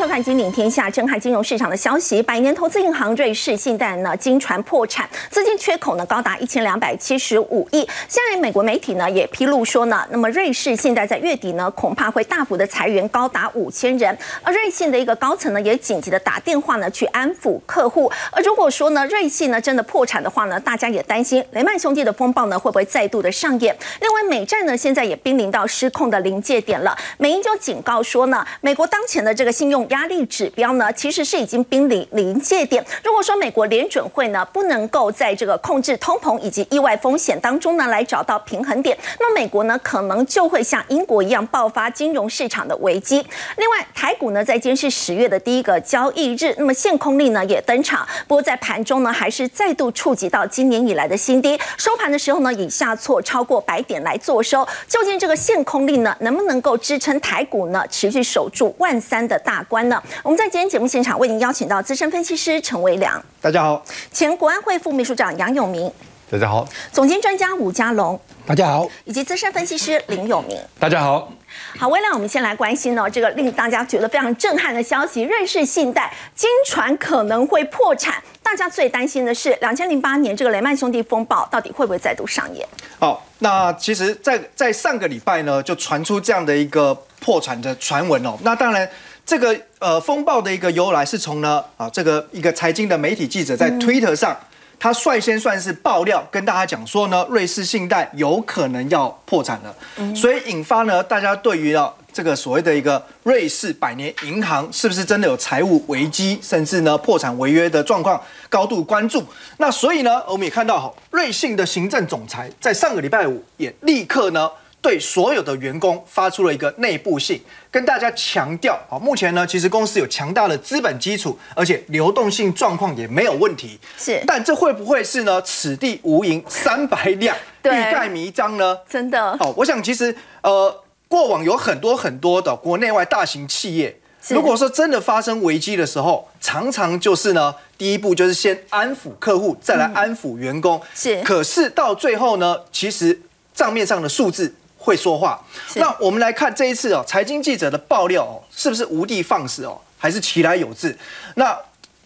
收看《金鼎天下》，震撼金融市场的消息。百年投资银行瑞士信贷呢，经传破产，资金缺口呢高达一千两百七十五亿。现在美国媒体呢也披露说呢，那么瑞士信贷在月底呢恐怕会大幅的裁员，高达五千人。而瑞信的一个高层呢也紧急的打电话呢去安抚客户。而如果说呢瑞信呢真的破产的话呢，大家也担心雷曼兄弟的风暴呢会不会再度的上演？另外，美债呢现在也濒临到失控的临界点了。美英就警告说呢，美国当前的这个信用压力指标呢，其实是已经濒临临界点。如果说美国联准会呢不能够在这个控制通膨以及意外风险当中呢来找到平衡点，那美国呢可能就会像英国一样爆发金融市场的危机。另外，台股呢在今天是十月的第一个交易日，那么限空令呢也登场，不过在盘中呢还是再度触及到今年以来的新低，收盘的时候呢以下挫超过百点来做收。究竟这个限空令呢能不能够支撑台股呢持续守住万三的大关呢？我们在今天节目现场为您邀请到资深分析师陈维良，大家好，前国安会副秘书长杨永明，大家好，总监专家吴家龙，大家好，以及资深分析师林永明。大家好。好，未来我们先来关心呢这个令大家觉得非常震撼的消息：瑞士信贷经传可能会破产。大家最担心的是，两千零八年这个雷曼兄弟风暴到底会不会再度上演？好，那其实，在在上个礼拜呢，就传出这样的一个破产的传闻哦。那当然，这个呃风暴的一个由来是从呢啊这个一个财经的媒体记者在 Twitter 上。他率先算是爆料，跟大家讲说呢，瑞士信贷有可能要破产了，所以引发呢大家对于啊这个所谓的一个瑞士百年银行是不是真的有财务危机，甚至呢破产违约的状况高度关注。那所以呢，我们也看到哈，瑞信的行政总裁在上个礼拜五也立刻呢。对所有的员工发出了一个内部信，跟大家强调啊，目前呢，其实公司有强大的资本基础，而且流动性状况也没有问题。是，但这会不会是呢？此地无银三百两，欲盖弥彰呢？真的。哦，我想其实呃，过往有很多很多的国内外大型企业，如果说真的发生危机的时候，常常就是呢，第一步就是先安抚客户，再来安抚员工。是，可是到最后呢，其实账面上的数字。会说话，那我们来看这一次哦，财经记者的爆料哦，是不是无的放矢哦，还是其来有致？那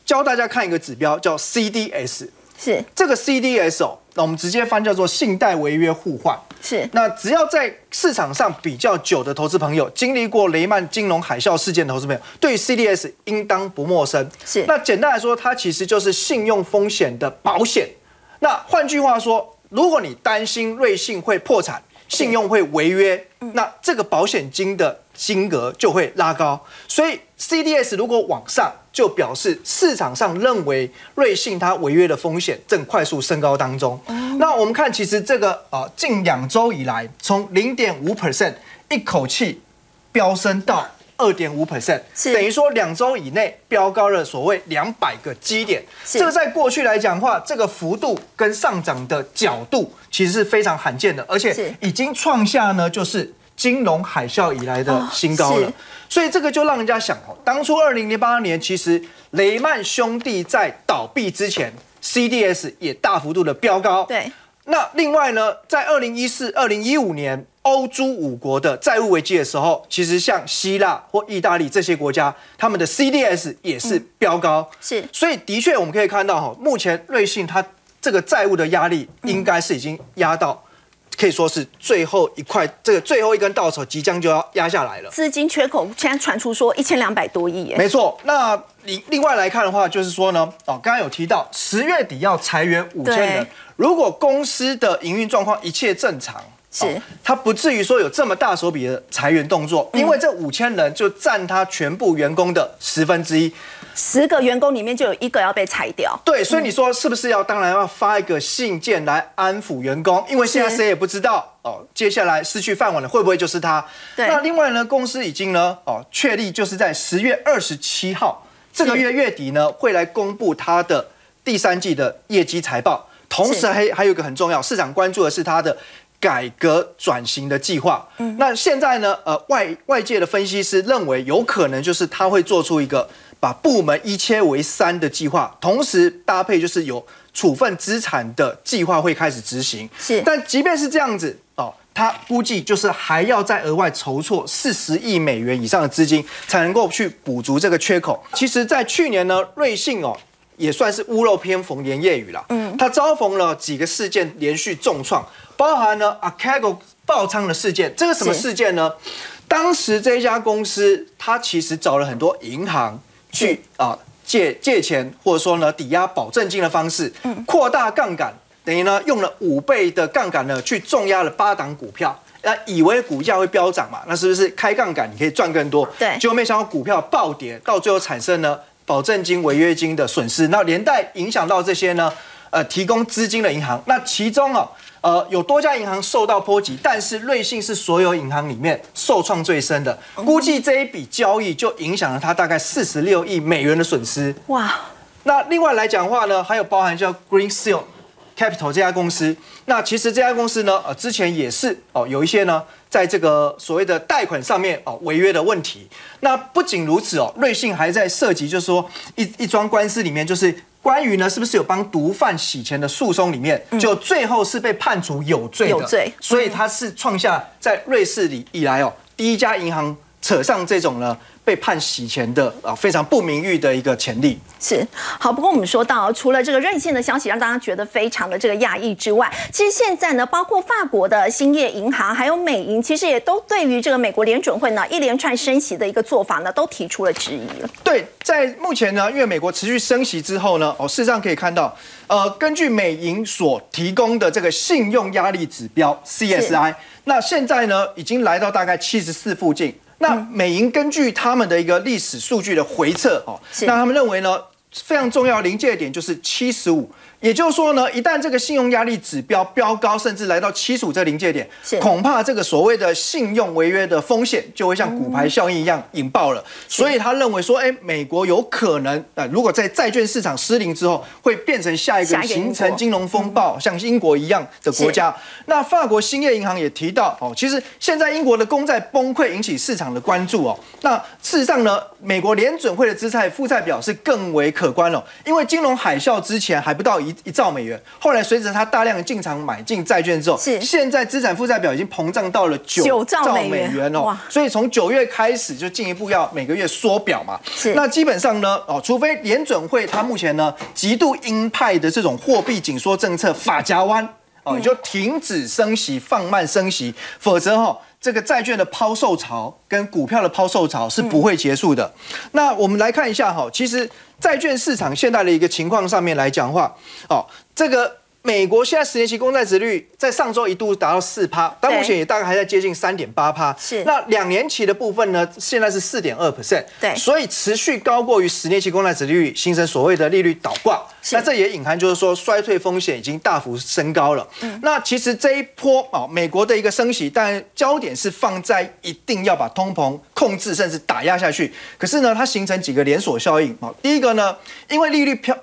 教大家看一个指标叫 CDS，是。这个 CDS 哦，那我们直接翻叫做信贷违约互换，是。那只要在市场上比较久的投资朋友，经历过雷曼金融海啸事件的投资朋友，对 CDS 应当不陌生。是。那简单来说，它其实就是信用风险的保险。那换句话说，如果你担心瑞信会破产，信用会违约，那这个保险金的金额就会拉高，所以 CDS 如果往上，就表示市场上认为瑞信它违约的风险正快速升高当中。那我们看，其实这个啊，近两周以来，从零点五 percent 一口气飙升到。二点五 percent，等于说两周以内飙高了所谓两百个基点，这个在过去来讲的话，这个幅度跟上涨的角度其实是非常罕见的，而且已经创下呢就是金融海啸以来的新高了。所以这个就让人家想哦，当初二零零八年其实雷曼兄弟在倒闭之前，CDS 也大幅度的飙高。对，那另外呢，在二零一四、二零一五年。欧洲五国的债务危机的时候，其实像希腊或意大利这些国家，他们的 CDS 也是飙高，是，所以的确我们可以看到哈，目前瑞信它这个债务的压力应该是已经压到，可以说是最后一块，这个最后一根稻草即将就要压下来了。资金缺口现在传出说一千两百多亿，没错。那你另外来看的话，就是说呢，哦，刚刚有提到十月底要裁员五千人，如果公司的营运状况一切正常。是，他不至于说有这么大手笔的裁员动作，因为这五千人就占他全部员工的十分之一，十个员工里面就有一个要被裁掉。对，所以你说是不是要当然要发一个信件来安抚员工？因为现在谁也不知道哦，接下来失去饭碗的会不会就是他？对。那另外呢，公司已经呢哦确立就是在十月二十七号这个月月底呢会来公布他的第三季的业绩财报，同时还还有一个很重要，市场关注的是他的。改革转型的计划，嗯，那现在呢？呃，外外界的分析师认为，有可能就是他会做出一个把部门一切为三的计划，同时搭配就是有处分资产的计划会开始执行。是，但即便是这样子哦，他估计就是还要再额外筹措四十亿美元以上的资金，才能够去补足这个缺口。其实，在去年呢，瑞信哦也算是屋漏偏逢连夜雨了。嗯，他遭逢了几个事件连续重创，包含呢 a c a g o 爆仓的事件。这个什么事件呢？当时这家公司它其实找了很多银行去啊借借钱，或者说呢抵押保证金的方式，扩大杠杆。等于呢，用了五倍的杠杆呢，去重压了八档股票，那以为股价会飙涨嘛？那是不是开杠杆你可以赚更多？对，结果没想到股票暴跌，到最后产生呢保证金违约金的损失，那连带影响到这些呢，呃，提供资金的银行。那其中哦，呃，有多家银行受到波及，但是瑞信是所有银行里面受创最深的，估计这一笔交易就影响了它大概四十六亿美元的损失。哇，那另外来讲的话呢，还有包含叫 Green Seal。Capital 这家公司，那其实这家公司呢，呃，之前也是哦，有一些呢，在这个所谓的贷款上面哦，违约的问题。那不仅如此哦，瑞信还在涉及，就是说一一桩官司里面，就是关于呢，是不是有帮毒贩洗钱的诉讼里面，就最后是被判处有罪的，有罪，所以他是创下在瑞士里以来哦，第一家银行扯上这种呢。被判洗钱的啊，非常不名誉的一个潜力是好。不过我们说到，除了这个任性的消息让大家觉得非常的这个讶异之外，其实现在呢，包括法国的兴业银行还有美银，其实也都对于这个美国联准会呢一连串升息的一个做法呢，都提出了质疑了。对，在目前呢，因为美国持续升息之后呢，哦，事实上可以看到，呃，根据美银所提供的这个信用压力指标 CSI，那现在呢，已经来到大概七十四附近。那美银根据他们的一个历史数据的回测哦，那他们认为呢，非常重要临界点就是七十五。也就是说呢，一旦这个信用压力指标飙高，甚至来到七十五这临界点，恐怕这个所谓的信用违约的风险就会像骨牌效应一样引爆了。所以他认为说，哎，美国有可能啊，如果在债券市场失灵之后，会变成下一个形成金融风暴，像英国一样的国家。那法国兴业银行也提到，哦，其实现在英国的公债崩溃引起市场的关注哦。那事实上呢，美国联准会的资产负债表是更为可观了，因为金融海啸之前还不到一。一兆美元，后来随着他大量进场买进债券之后，是。现在资产负债表已经膨胀到了九兆美元哦，所以从九月开始就进一步要每个月缩表嘛。是。那基本上呢，哦，除非联准会它目前呢极度鹰派的这种货币紧缩政策法夹弯哦，你就停止升息、放慢升息，否则哈。这个债券的抛售潮跟股票的抛售潮是不会结束的。那我们来看一下哈，其实债券市场现在的一个情况上面来讲话，哦，这个。美国现在十年期公债值率在上周一度达到四趴，但目前也大概还在接近三点八趴。是，那两年期的部分呢，现在是四点二 percent。对，所以持续高过于十年期公债值率，形成所谓的利率倒挂。那这也隐含就是说衰退风险已经大幅升高了。嗯，那其实这一波啊，美国的一个升息，但焦点是放在一定要把通膨控制甚至打压下去。可是呢，它形成几个连锁效应啊。第一个呢，因为利率飘。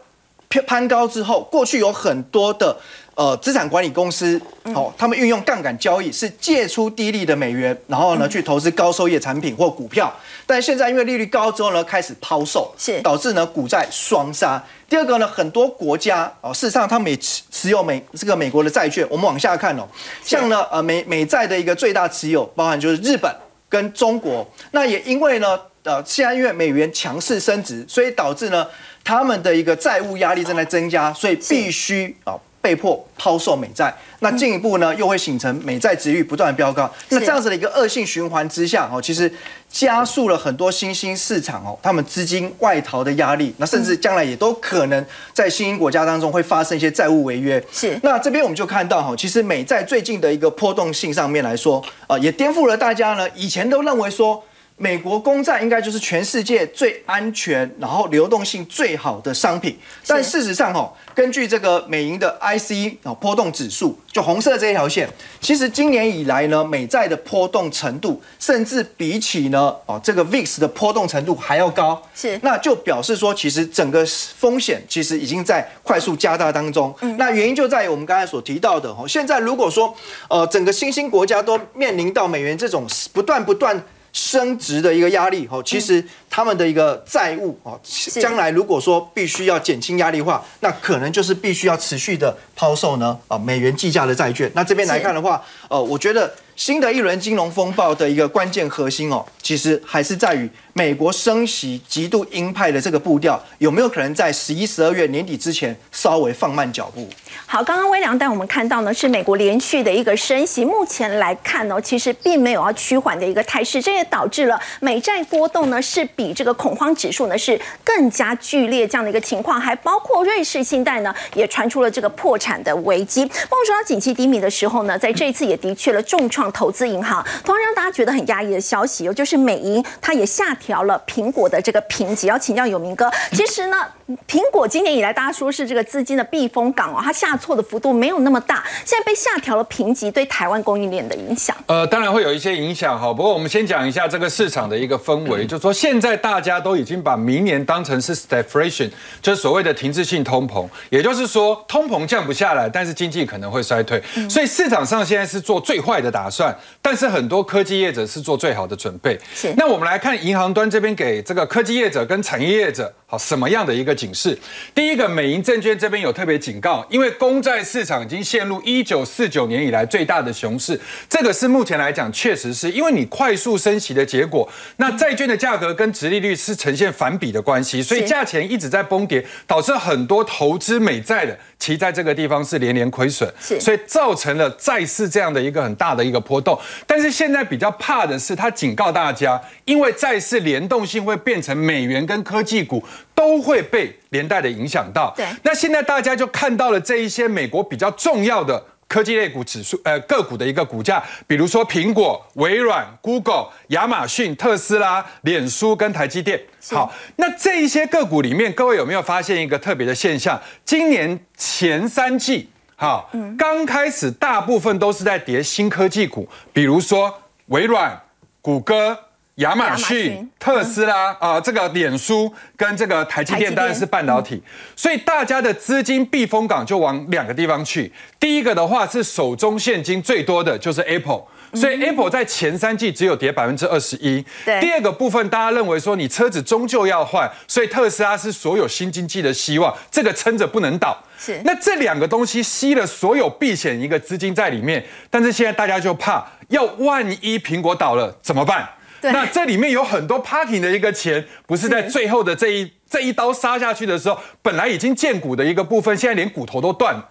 攀高之后，过去有很多的呃资产管理公司，哦，他们运用杠杆交易，是借出低利的美元，然后呢去投资高收益产品或股票。但现在因为利率高之后呢，开始抛售，是导致呢股债双杀。第二个呢，很多国家哦，事实上他们也持持有美这个美国的债券。我们往下看哦，像呢呃美美债的一个最大持有，包含就是日本跟中国。那也因为呢呃现在因为美元强势升值，所以导致呢。他们的一个债务压力正在增加，所以必须啊被迫抛售美债。那进一步呢，又会形成美债值率不断飙高。那这样子的一个恶性循环之下，哦，其实加速了很多新兴市场哦，他们资金外逃的压力。那甚至将来也都可能在新兴国家当中会发生一些债务违约。是。那这边我们就看到哈，其实美债最近的一个波动性上面来说，啊，也颠覆了大家呢以前都认为说。美国公债应该就是全世界最安全，然后流动性最好的商品。但事实上，哈，根据这个美银的 IC 啊波动指数，就红色这一条线，其实今年以来呢，美债的波动程度，甚至比起呢，哦这个 VIX 的波动程度还要高。是，那就表示说，其实整个风险其实已经在快速加大当中。嗯，那原因就在于我们刚才所提到的，哦，现在如果说，呃，整个新兴国家都面临到美元这种不断不断。升值的一个压力，吼，其实他们的一个债务哦，将来如果说必须要减轻压力化，那可能就是必须要持续的抛售呢啊美元计价的债券。那这边来看的话，呃，我觉得新的一轮金融风暴的一个关键核心哦，其实还是在于。美国升息极度鹰派的这个步调，有没有可能在十一、十二月年底之前稍微放慢脚步？好，刚刚微良带我们看到呢，是美国连续的一个升息，目前来看呢，其实并没有要趋缓的一个态势，这也导致了美债波动呢是比这个恐慌指数呢是更加剧烈这样的一个情况，还包括瑞士信贷呢也传出了这个破产的危机。我们说到景气低迷的时候呢，在这一次也的确了重创投资银行，同样让大家觉得很压抑的消息，就是美银它也下。调了苹果的这个评级，要请教有明哥。其实呢，苹果今年以来大家说是这个资金的避风港哦，它下挫的幅度没有那么大。现在被下调了评级，对台湾供应链的影响，呃，当然会有一些影响哈。不过我们先讲一下这个市场的一个氛围，就说现在大家都已经把明年当成是 stagflation，就是所谓的停滞性通膨，也就是说通膨降不下来，但是经济可能会衰退。所以市场上现在是做最坏的打算，但是很多科技业者是做最好的准备。是。那我们来看银行。端这边给这个科技业者跟产业业者好什么样的一个警示？第一个，美银证券这边有特别警告，因为公债市场已经陷入一九四九年以来最大的熊市，这个是目前来讲确实是因为你快速升息的结果，那债券的价格跟殖利率是呈现反比的关系，所以价钱一直在崩跌，导致很多投资美债的其在这个地方是连连亏损，所以造成了债市这样的一个很大的一个波动。但是现在比较怕的是，他警告大家，因为债市。联动性会变成美元跟科技股都会被连带的影响到。对，那现在大家就看到了这一些美国比较重要的科技类股指数，呃，个股的一个股价，比如说苹果、微软、Google、亚马逊、特斯拉、脸书跟台积电。好，那这一些个股里面，各位有没有发现一个特别的现象？今年前三季，好，刚开始大部分都是在跌新科技股，比如说微软、谷歌。亚马逊、特斯拉啊，这个脸书跟这个台积电当然是半导体，所以大家的资金避风港就往两个地方去。第一个的话是手中现金最多的就是 Apple，所以 Apple 在前三季只有跌百分之二十一。第二个部分大家认为说你车子终究要换，所以特斯拉是所有新经济的希望，这个撑着不能倒。是，那这两个东西吸了所有避险一个资金在里面，但是现在大家就怕，要万一苹果倒了怎么办？那这里面有很多 parking 的一个钱，不是在最后的这一这一刀杀下去的时候，本来已经见骨的一个部分，现在连骨头都断。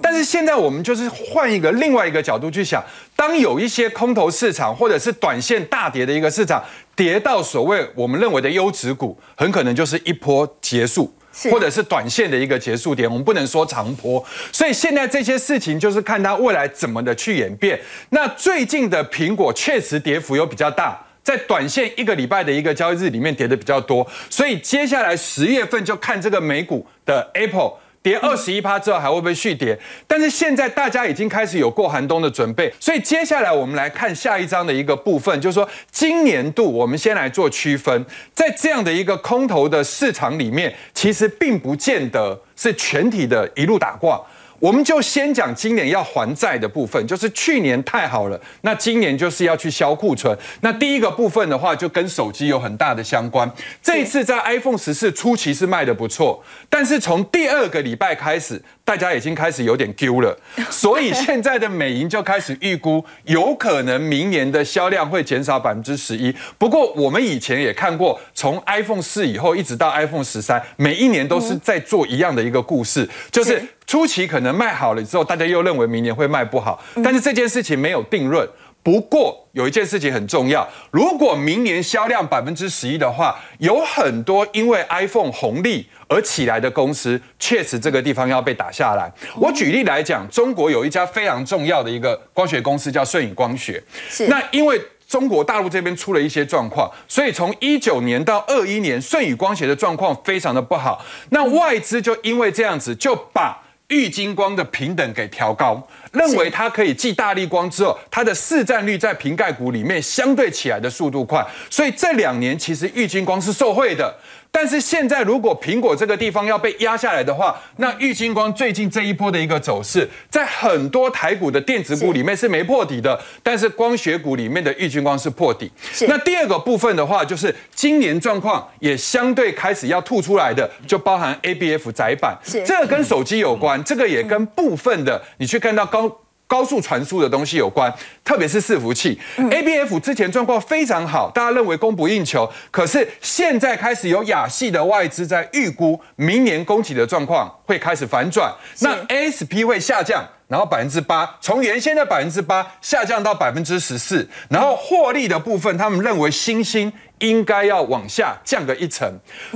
但是现在我们就是换一个另外一个角度去想，当有一些空头市场或者是短线大跌的一个市场，跌到所谓我们认为的优质股，很可能就是一波结束，或者是短线的一个结束点。我们不能说长坡，所以现在这些事情就是看它未来怎么的去演变。那最近的苹果确实跌幅有比较大。在短线一个礼拜的一个交易日里面跌的比较多，所以接下来十月份就看这个美股的 Apple 跌二十一趴之后还会不会续跌。但是现在大家已经开始有过寒冬的准备，所以接下来我们来看下一章的一个部分，就是说今年度我们先来做区分，在这样的一个空头的市场里面，其实并不见得是全体的一路打挂。我们就先讲今年要还债的部分，就是去年太好了，那今年就是要去销库存。那第一个部分的话，就跟手机有很大的相关。这一次在 iPhone 十四初期是卖的不错，但是从第二个礼拜开始，大家已经开始有点丢了，所以现在的美银就开始预估，有可能明年的销量会减少百分之十一。不过我们以前也看过，从 iPhone 四以后一直到 iPhone 十三，每一年都是在做一样的一个故事，就是。初期可能卖好了之后，大家又认为明年会卖不好，但是这件事情没有定论。不过有一件事情很重要，如果明年销量百分之十一的话，有很多因为 iPhone 红利而起来的公司，确实这个地方要被打下来。我举例来讲，中国有一家非常重要的一个光学公司叫顺宇光学，是那因为。中国大陆这边出了一些状况，所以从一九年到二一年，舜宇光学的状况非常的不好。那外资就因为这样子，就把玉金光的平等给调高，认为它可以继大力光之后，它的市占率在瓶盖股里面相对起来的速度快，所以这两年其实玉金光是受惠的。但是现在如果苹果这个地方要被压下来的话，那玉金光最近这一波的一个走势，在很多台股的电子股里面是没破底的，但是光学股里面的玉金光是破底。那第二个部分的话，就是今年状况也相对开始要吐出来的，就包含 A B F 窄板，这个跟手机有关，这个也跟部分的你去看到高。高速传输的东西有关，特别是伺服器。A B F 之前状况非常好，大家认为供不应求。可是现在开始有亚系的外资在预估，明年供给的状况会开始反转。那 A S P 会下降，然后百分之八，从原先的百分之八下降到百分之十四。然后获利的部分，他们认为新兴应该要往下降个一层。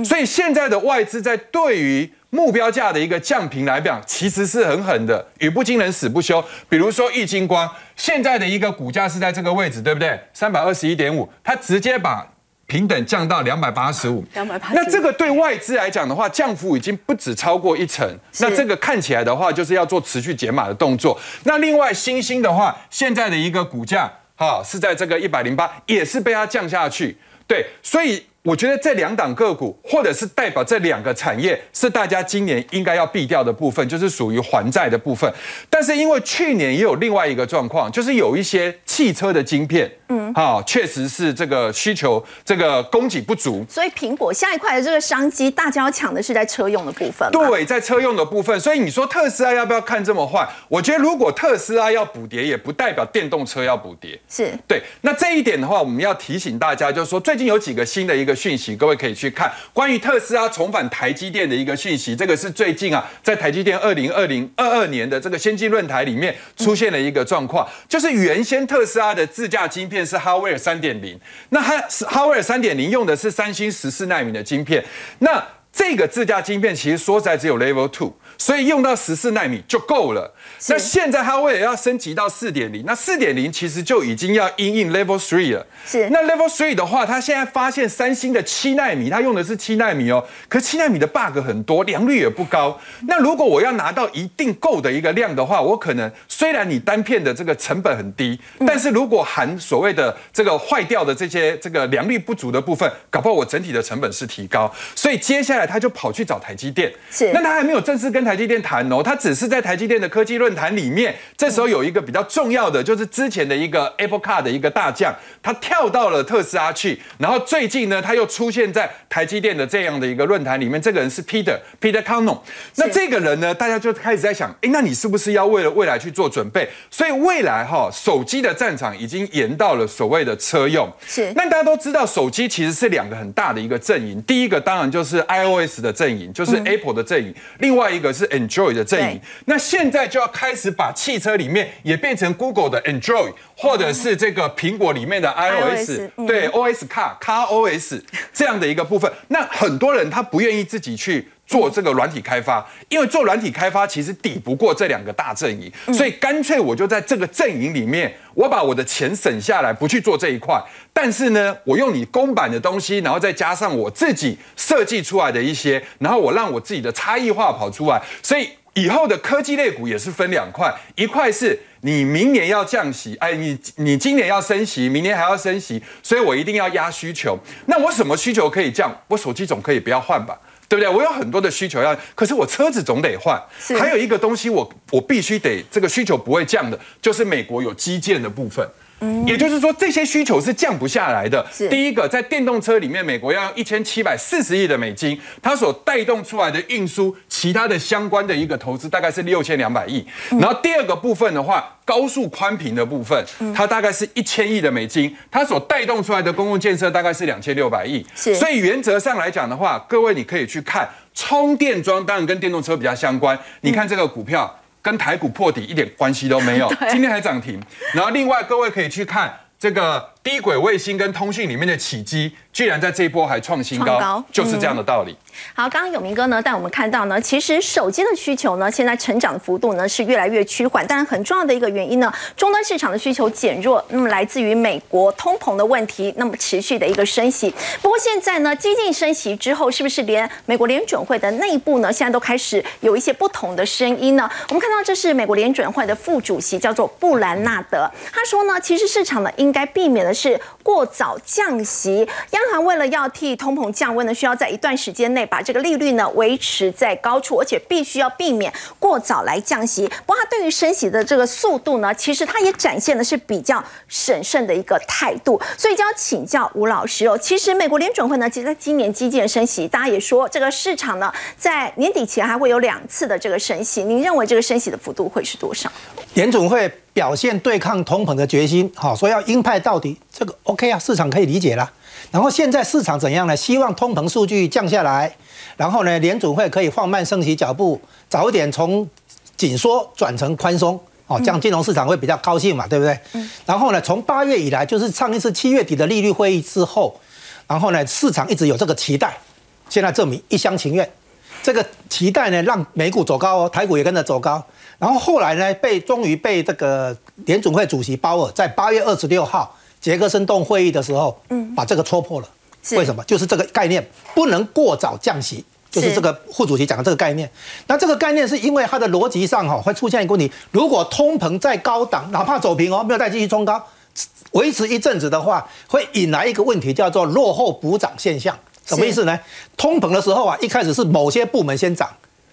所以现在的外资在对于目标价的一个降频来讲，其实是很狠的，语不惊人死不休。比如说易金光，现在的一个股价是在这个位置，对不对？三百二十一点五，它直接把平等降到两百八十五。两百八。那这个对外资来讲的话，降幅已经不止超过一成。那这个看起来的话，就是要做持续减码的动作。那另外新兴的话，现在的一个股价哈是在这个一百零八，也是被它降下去。对，所以。我觉得这两档个股，或者是代表这两个产业，是大家今年应该要避掉的部分，就是属于还债的部分。但是因为去年也有另外一个状况，就是有一些汽车的晶片，嗯，好，确实是这个需求这个供给不足。所以苹果下一块的这个商机，大家要抢的是在车用的部分。对，在车用的部分。所以你说特斯拉要不要看这么坏？我觉得如果特斯拉要补跌，也不代表电动车要补跌。是对。那这一点的话，我们要提醒大家，就是说最近有几个新的一个。讯息，各位可以去看关于特斯拉重返台积电的一个讯息。这个是最近啊，在台积电二零二零二二年的这个先进论坛里面出现了一个状况，就是原先特斯拉的自驾晶片是哈维尔三点零，那它哈维尔三点零用的是三星十四纳米的晶片，那这个自驾晶片其实说实在只有 Level Two。所以用到十四纳米就够了。那现在它为了要升级到四点零，那四点零其实就已经要 in in level three 了。是。那 level three 的话，它现在发现三星的七纳米，它用的是七纳米哦。可七纳米的 bug 很多，良率也不高。那如果我要拿到一定够的一个量的话，我可能虽然你单片的这个成本很低，但是如果含所谓的这个坏掉的这些这个良率不足的部分，搞不好我整体的成本是提高。所以接下来他就跑去找台积电。是。那他还没有正式跟台积电谈哦，他只是在台积电的科技论坛里面，这时候有一个比较重要的，就是之前的一个 Apple Car 的一个大将，他跳到了特斯拉去，然后最近呢，他又出现在台积电的这样的一个论坛里面。这个人是 Peter Peter c a n o n 那这个人呢，大家就开始在想，哎，那你是不是要为了未来去做准备？所以未来哈，手机的战场已经延到了所谓的车用。是。那大家都知道，手机其实是两个很大的一个阵营，第一个当然就是 iOS 的阵营，就是 Apple 的阵营，另外一个是 Android 的阵营。那现在就要开始把汽车里面也变成 Google 的 Android，或者是这个苹果里面的 iOS，对 OS Car Car OS 这样的一个部分。那很多人他不愿意自己去做这个软体开发，因为做软体开发其实抵不过这两个大阵营，所以干脆我就在这个阵营里面，我把我的钱省下来，不去做这一块。但是呢，我用你公版的东西，然后再加上我自己设计出来的一些，然后我让我自己的差异化跑出来，所以。以后的科技类股也是分两块，一块是你明年要降息，哎，你你今年要升息，明年还要升息，所以我一定要压需求。那我什么需求可以降？我手机总可以不要换吧，对不对？我有很多的需求要，可是我车子总得换。还有一个东西，我我必须得这个需求不会降的，就是美国有基建的部分。也就是说，这些需求是降不下来的。第一个，在电动车里面，美国要一千七百四十亿的美金，它所带动出来的运输，其他的相关的一个投资大概是六千两百亿。然后第二个部分的话，高速宽频的部分，它大概是一千亿的美金，它所带动出来的公共建设大概是两千六百亿。所以原则上来讲的话，各位你可以去看充电桩，当然跟电动车比较相关。你看这个股票。跟台股破底一点关系都没有，今天还涨停。然后另外各位可以去看这个低轨卫星跟通讯里面的起机，居然在这一波还创新高，就是这样的道理。好，刚刚有明哥呢带我们看到呢，其实手机的需求呢，现在成长的幅度呢是越来越趋缓，但是很重要的一个原因呢，终端市场的需求减弱，那么来自于美国通膨的问题，那么持续的一个升息。不过现在呢，激进升息之后，是不是连美国联准会的内部呢，现在都开始有一些不同的声音呢？我们看到这是美国联准会的副主席叫做布兰纳德，他说呢，其实市场呢应该避免的是过早降息。央行为了要替通膨降温呢，需要在一段时间内把这个利率呢维持在高处，而且必须要避免过早来降息。不过，它对于升息的这个速度呢，其实它也展现的是比较审慎的一个态度。所以就要请教吴老师哦。其实美国联准会呢，其实在今年基建升息，大家也说这个市场呢，在年底前还会有两次的这个升息。您认为这个升息的幅度会是多少？联准会表现对抗通膨的决心，好，说要鹰派到底，这个 OK 啊，市场可以理解啦。然后现在市场怎样呢？希望通膨数据降下来，然后呢，联总会可以放慢升息脚步，早一点从紧缩转成宽松，哦，这样金融市场会比较高兴嘛，对不对？嗯。然后呢，从八月以来，就是上一次七月底的利率会议之后，然后呢，市场一直有这个期待，现在证明一厢情愿。这个期待呢，让美股走高哦，台股也跟着走高。然后后来呢，被终于被这个联总会主席鲍尔在八月二十六号杰克森洞会议的时候，嗯，把这个戳破了。为什么？就是这个概念不能过早降息，就是这个副主席讲的这个概念。那这个概念是因为它的逻辑上哈会出现一个问题：如果通膨在高档，哪怕走平哦，没有再继续冲高，维持一阵子的话，会引来一个问题，叫做落后补涨现象。什么意思呢？通膨的时候啊，一开始是某些部门先涨，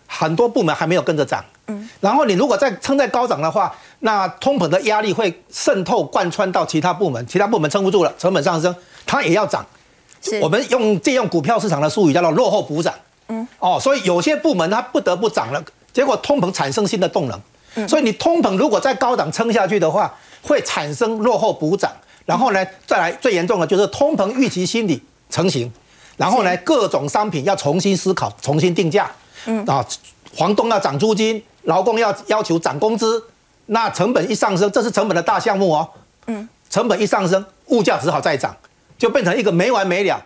很多部门还没有跟着涨。嗯，然后你如果再撑在高涨的话，那通膨的压力会渗透贯穿到其他部门，其他部门撑不住了，成本上升，它也要涨。我们用借用股票市场的术语叫做落后补涨。嗯，哦，所以有些部门它不得不涨了，结果通膨产生新的动能。嗯，所以你通膨如果在高档撑下去的话，会产生落后补涨。然后呢，再来最严重的就是通膨预期心理成型。然后呢，各种商品要重新思考、重新定价。嗯啊，房东要涨租金，劳工要要求涨工资，那成本一上升，这是成本的大项目哦。嗯，成本一上升，物价只好再涨，就变成一个没完没了。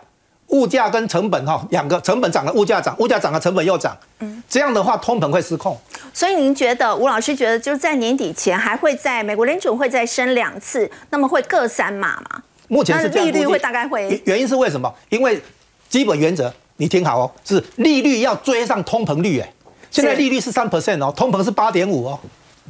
物价跟成本哈，两个成本涨了，物价涨，物价涨了，成本又涨。嗯，这样的话，通膨会失控。所以您觉得，吴老师觉得，就是在年底前还会在美国联储会再升两次，那么会各三码吗？目前是利率会大概会。原因是为什么？因为基本原则，你听好哦，是利率要追上通膨率，哎，现在利率是三 percent 哦，通膨是八点五哦，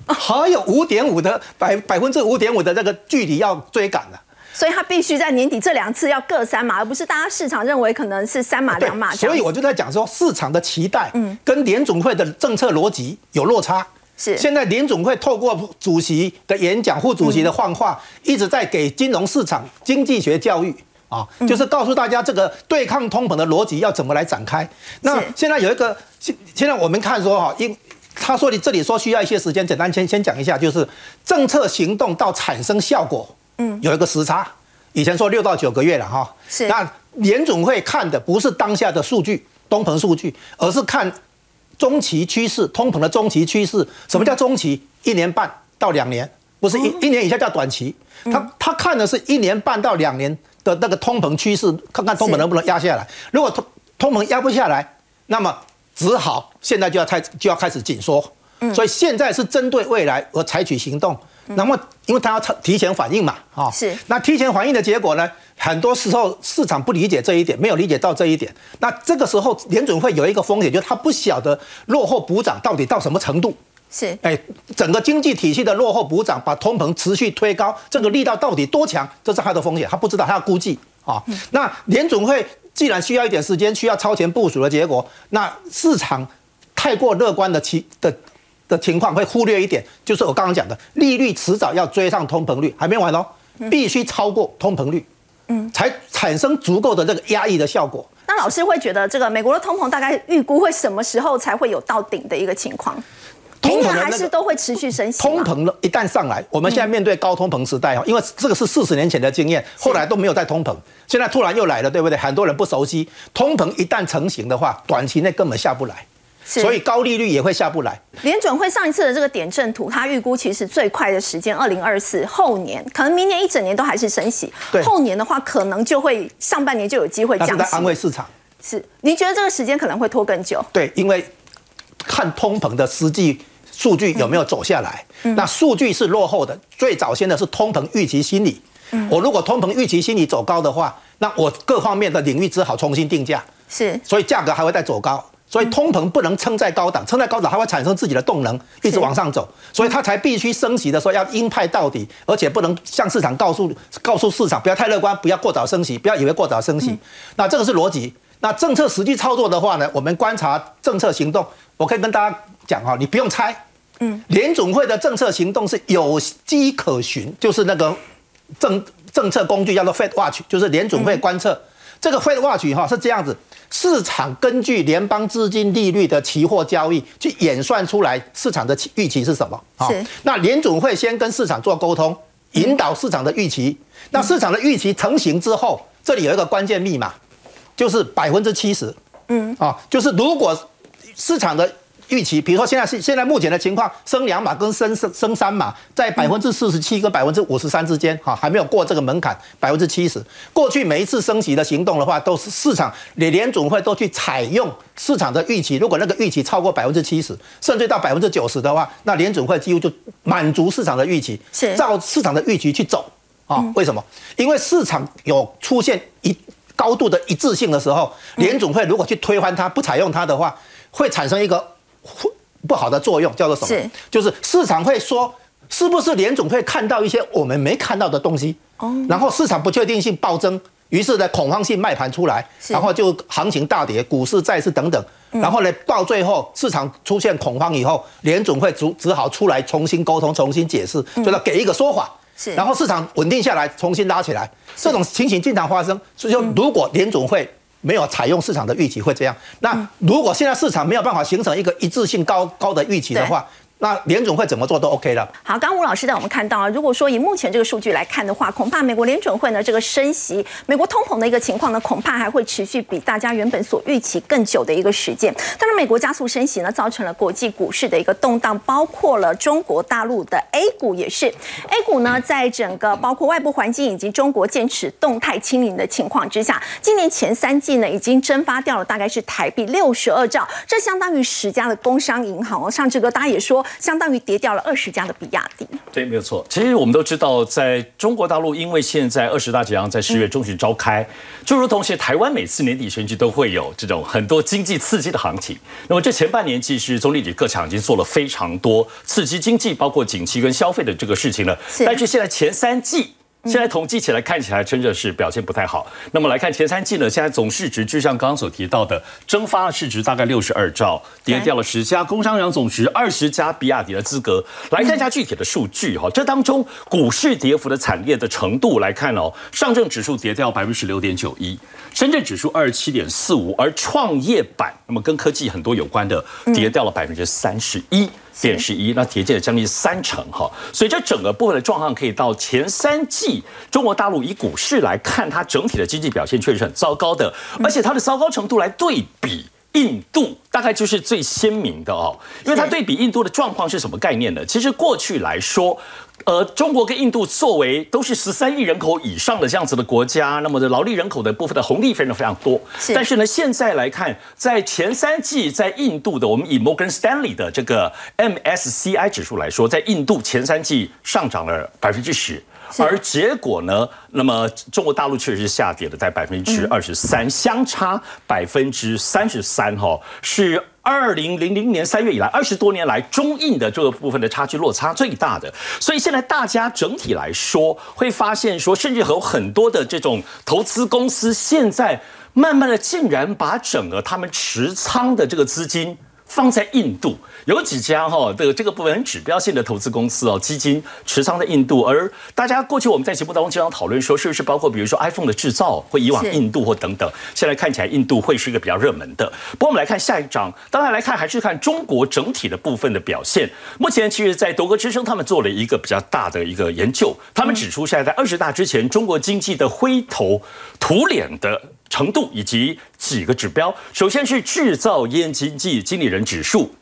还有五点五的百百分之五点五的这个距离要追赶的，所以它必须在年底这两次要各三码，而不是大家市场认为可能是三码两码。所以我就在讲说，市场的期待，嗯，跟联总会的政策逻辑有落差。是，现在联总会透过主席的演讲、副主席的放话，一直在给金融市场经济学教育。啊，就是告诉大家这个对抗通膨的逻辑要怎么来展开。那现在有一个，现现在我们看说哈，因他说你这里说需要一些时间，简单先先讲一下，就是政策行动到产生效果，嗯，有一个时差。以前说六到九个月了哈，是。那联总会看的不是当下的数据，通膨数据，而是看中期趋势，通膨的中期趋势。什么叫中期？一年半到两年，不是一一年以下叫短期。他他看的是一年半到两年。的那个通膨趋势，看看通膨能不能压下来。如果通通膨压不下来，那么只好现在就要开就要开始紧缩。所以现在是针对未来而采取行动。那么，因为他要提前反应嘛，啊，是。那提前反应的结果呢？很多时候市场不理解这一点，没有理解到这一点。那这个时候联准会有一个风险，就是他不晓得落后补涨到底到什么程度。是，哎，整个经济体系的落后补涨，把通膨持续推高，这个力道到底多强？这是他的风险，他不知道，他要估计啊。那联准会既然需要一点时间，需要超前部署的结果，那市场太过乐观的其的的情况会忽略一点，就是我刚刚讲的，利率迟早要追上通膨率，还没完哦，必须超过通膨率，嗯，才产生足够的这个压抑的效果。那老师会觉得，这个美国的通膨大概预估会什么时候才会有到顶的一个情况？通膨还是都会持续升息。通膨一旦上来，我们现在面对高通膨时代哈，因为这个是四十年前的经验，后来都没有再通膨，现在突然又来了，对不对？很多人不熟悉，通膨一旦成型的话，短期内根本下不来，所以高利率也会下不来。联准会上一次的这个点阵图，它预估其实最快的时间二零二四后年，可能明年一整年都还是升息，后年的话可能就会上半年就有机会降息。在安慰市场。是，您觉得这个时间可能会拖更久？对，因为看通膨的实际。数据有没有走下来？那数据是落后的。最早先的是通膨预期心理。我如果通膨预期心理走高的话，那我各方面的领域只好重新定价。是，所以价格还会再走高。所以通膨不能撑在高档，撑在高档它会产生自己的动能，一直往上走，所以它才必须升息的时候要鹰派到底，而且不能向市场告诉告诉市场不要太乐观，不要过早升息，不要以为过早升息。那这个是逻辑。那政策实际操作的话呢，我们观察政策行动，我可以跟大家讲哈，你不用猜，嗯，联总会的政策行动是有迹可循，就是那个政政策工具叫做 Fed Watch，就是联总会观测。这个 Fed Watch 哈是这样子，市场根据联邦资金利率的期货交易去演算出来市场的预期是什么？是。那联总会先跟市场做沟通，引导市场的预期。那市场的预期成型之后，这里有一个关键密码。就是百分之七十，嗯啊，就是如果市场的预期，比如说现在是现在目前的情况，升两码跟升升升三码，在百分之四十七跟百分之五十三之间，哈，还没有过这个门槛，百分之七十。过去每一次升息的行动的话，都是市场联联总会都去采用市场的预期，如果那个预期超过百分之七十，甚至到百分之九十的话，那联总会几乎就满足市场的预期，是照市场的预期去走啊？为什么？因为市场有出现一。高度的一致性的时候，联总会如果去推翻它、不采用它的话，会产生一个不好的作用，叫做什么？就是市场会说，是不是联总会看到一些我们没看到的东西？哦，然后市场不确定性暴增，于是呢恐慌性卖盘出来，然后就行情大跌，股市、债市等等，然后呢到最后市场出现恐慌以后，联总会只只好出来重新沟通、重新解释，就要给一个说法。是，然后市场稳定下来，重新拉起来，这种情形经常发生。所以说，如果联总会没有采用市场的预期，会这样。那如果现在市场没有办法形成一个一致性高高的预期的话，那联总会怎么做都 OK 了。好，刚吴老师带我们看到啊，如果说以目前这个数据来看的话，恐怕美国联准会呢这个升息，美国通膨的一个情况呢，恐怕还会持续比大家原本所预期更久的一个时间。当然，美国加速升息呢，造成了国际股市的一个动荡，包括了中国大陆的 A 股也是。A 股呢，在整个包括外部环境以及中国坚持动态清零的情况之下，今年前三季呢，已经蒸发掉了大概是台币六十二兆，这相当于十家的工商银行哦。上志哥，大家也说。相当于跌掉了二十家的比亚迪。对，没有错。其实我们都知道，在中国大陆，因为现在二十大即将在十月中旬召开，就如同是台湾每次年底选举都会有这种很多经济刺激的行情。那么这前半年，其实总理李克强已经做了非常多刺激经济、包括景气跟消费的这个事情了。但是现在前三季。现在统计起来看起来真的是表现不太好。那么来看前三季呢，现在总市值就像刚刚所提到的，蒸发市值大概六十二兆，跌掉了十家工商银总值二十家比亚迪的资格。来看一下具体的数据哈，这当中股市跌幅的惨烈的程度来看哦，上证指数跌掉百分之十六点九一，深圳指数二十七点四五，而创业板那么跟科技很多有关的跌掉了百分之三十一。点十一，那跌进了将近三成哈，所以这整个部分的状况可以到前三季，中国大陆以股市来看，它整体的经济表现确实很糟糕的，而且它的糟糕程度来对比印度，大概就是最鲜明的哦，因为它对比印度的状况是什么概念呢？其实过去来说。呃，中国跟印度作为都是十三亿人口以上的这样子的国家，那么的劳力人口的部分的红利非常非常多。但是呢，现在来看，在前三季，在印度的，我们以摩根斯丹利的这个 MSCI 指数来说，在印度前三季上涨了百分之十，而结果呢，那么中国大陆确实是下跌了，在百分之二十三，相差百分之三十三，哈，是。二零零零年三月以来，二十多年来，中印的这个部分的差距落差最大的，所以现在大家整体来说会发现说，甚至有很多的这种投资公司，现在慢慢的竟然把整个他们持仓的这个资金。放在印度有几家哈的这个部分很指标性的投资公司哦，基金持仓在印度，而大家过去我们在节目当中经常讨论说，是不是包括比如说 iPhone 的制造会以往印度或等等，现在看起来印度会是一个比较热门的。不过我们来看下一章，当然来看还是看中国整体的部分的表现。目前其实，在德国之声他们做了一个比较大的一个研究，他们指出现在在二十大之前，中国经济的灰头土脸的。程度以及几个指标，首先是制造业经济经理人指数，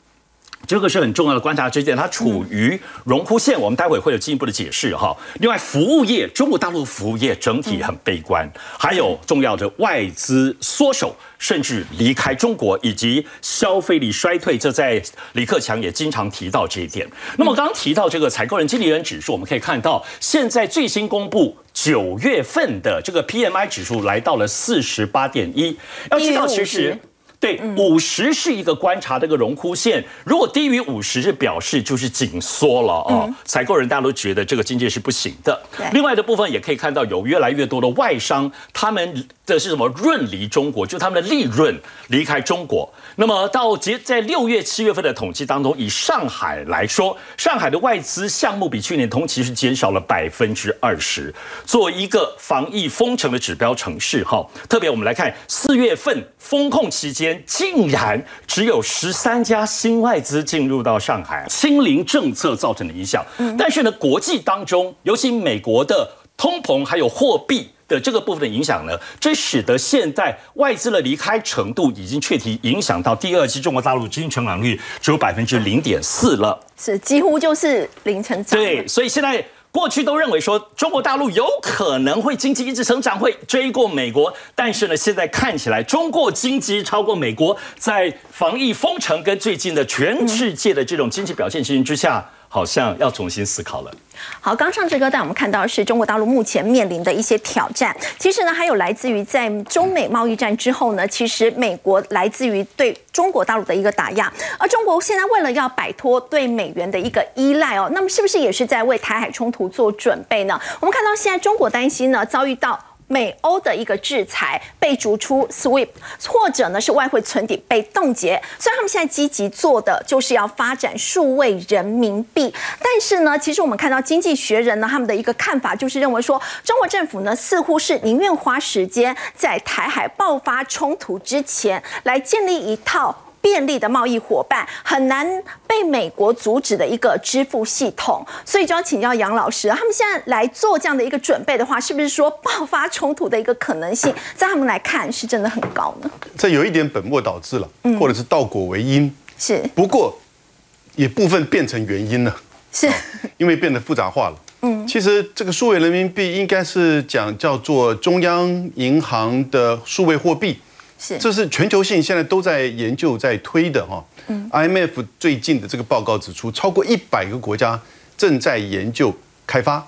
这个是很重要的观察之点，它处于荣枯线，我们待会会有进一步的解释哈。另外，服务业，中国大陆服务业整体很悲观，还有重要的外资缩手。甚至离开中国，以及消费力衰退，这在李克强也经常提到这一点。那么刚刚提到这个采购人、经理人指数，我们可以看到，现在最新公布九月份的这个 PMI 指数来到了四十八点一。要知道，其实。对，五十是一个观察的一个荣枯线，如果低于五十，是表示就是紧缩了哦。采购人大家都觉得这个经济是不行的。另外的部分也可以看到，有越来越多的外商，他们的是什么润离中国，就他们的利润离开中国。那么到节在六月、七月份的统计当中，以上海来说，上海的外资项目比去年同期是减少了百分之二十。作为一个防疫封城的指标城市，哈，特别我们来看四月份封控期间。竟然只有十三家新外资进入到上海，清零政策造成的影响。但是呢，国际当中，尤其美国的通膨还有货币的这个部分的影响呢，这使得现在外资的离开程度已经确体影响到第二季中国大陆经济成长率只有百分之零点四了，是几乎就是零成长。对，所以现在。过去都认为说中国大陆有可能会经济一直成长，会追过美国，但是呢，现在看起来中国经济超过美国，在防疫封城跟最近的全世界的这种经济表现情形之下。好像要重新思考了。好，刚上这个，但我们看到是中国大陆目前面临的一些挑战。其实呢，还有来自于在中美贸易战之后呢，其实美国来自于对中国大陆的一个打压。而中国现在为了要摆脱对美元的一个依赖哦，那么是不是也是在为台海冲突做准备呢？我们看到现在中国担心呢，遭遇到。美欧的一个制裁被逐出 SWIFT，或者呢是外汇存底被冻结。虽然他们现在积极做的就是要发展数位人民币，但是呢，其实我们看到《经济学人》呢他们的一个看法就是认为说，中国政府呢似乎是宁愿花时间在台海爆发冲突之前来建立一套。便利的贸易伙伴很难被美国阻止的一个支付系统，所以就要请教杨老师，他们现在来做这样的一个准备的话，是不是说爆发冲突的一个可能性，在他们来看是真的很高呢？这有一点本末倒置了，或者是倒果为因，是。不过也部分变成原因了，是，因为变得复杂化了。嗯，其实这个数位人民币应该是讲叫做中央银行的数位货币。这是全球性现在都在研究在推的哈。IMF 最近的这个报告指出，超过一百个国家正在研究开发，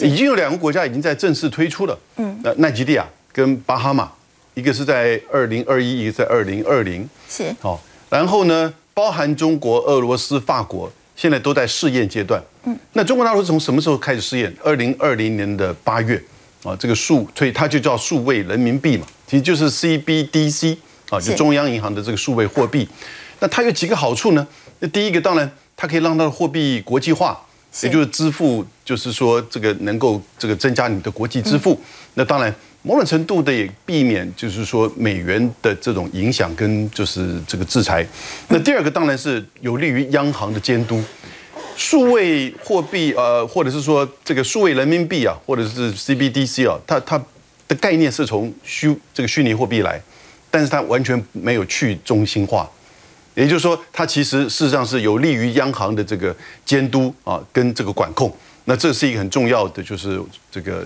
已经有两个国家已经在正式推出了。嗯，那奈及利亚跟巴哈马，一个是在二零二一，一个在二零二零。是。好，然后呢，包含中国、俄罗斯、法国，现在都在试验阶段。嗯，那中国大陆从什么时候开始试验？二零二零年的八月。啊，这个数，所以它就叫数位人民币嘛，其实就是 CBDC 啊，就中央银行的这个数位货币。那它有几个好处呢？那第一个当然，它可以让它的货币国际化，也就是支付，就是说这个能够这个增加你的国际支付。那当然，某种程度的也避免就是说美元的这种影响跟就是这个制裁。那第二个当然是有利于央行的监督。数位货币，呃，或者是说这个数位人民币啊，或者是 CBDC 啊，它它的概念是从虚这个虚拟货币来，但是它完全没有去中心化，也就是说，它其实事实上是有利于央行的这个监督啊，跟这个管控。那这是一个很重要的，就是这个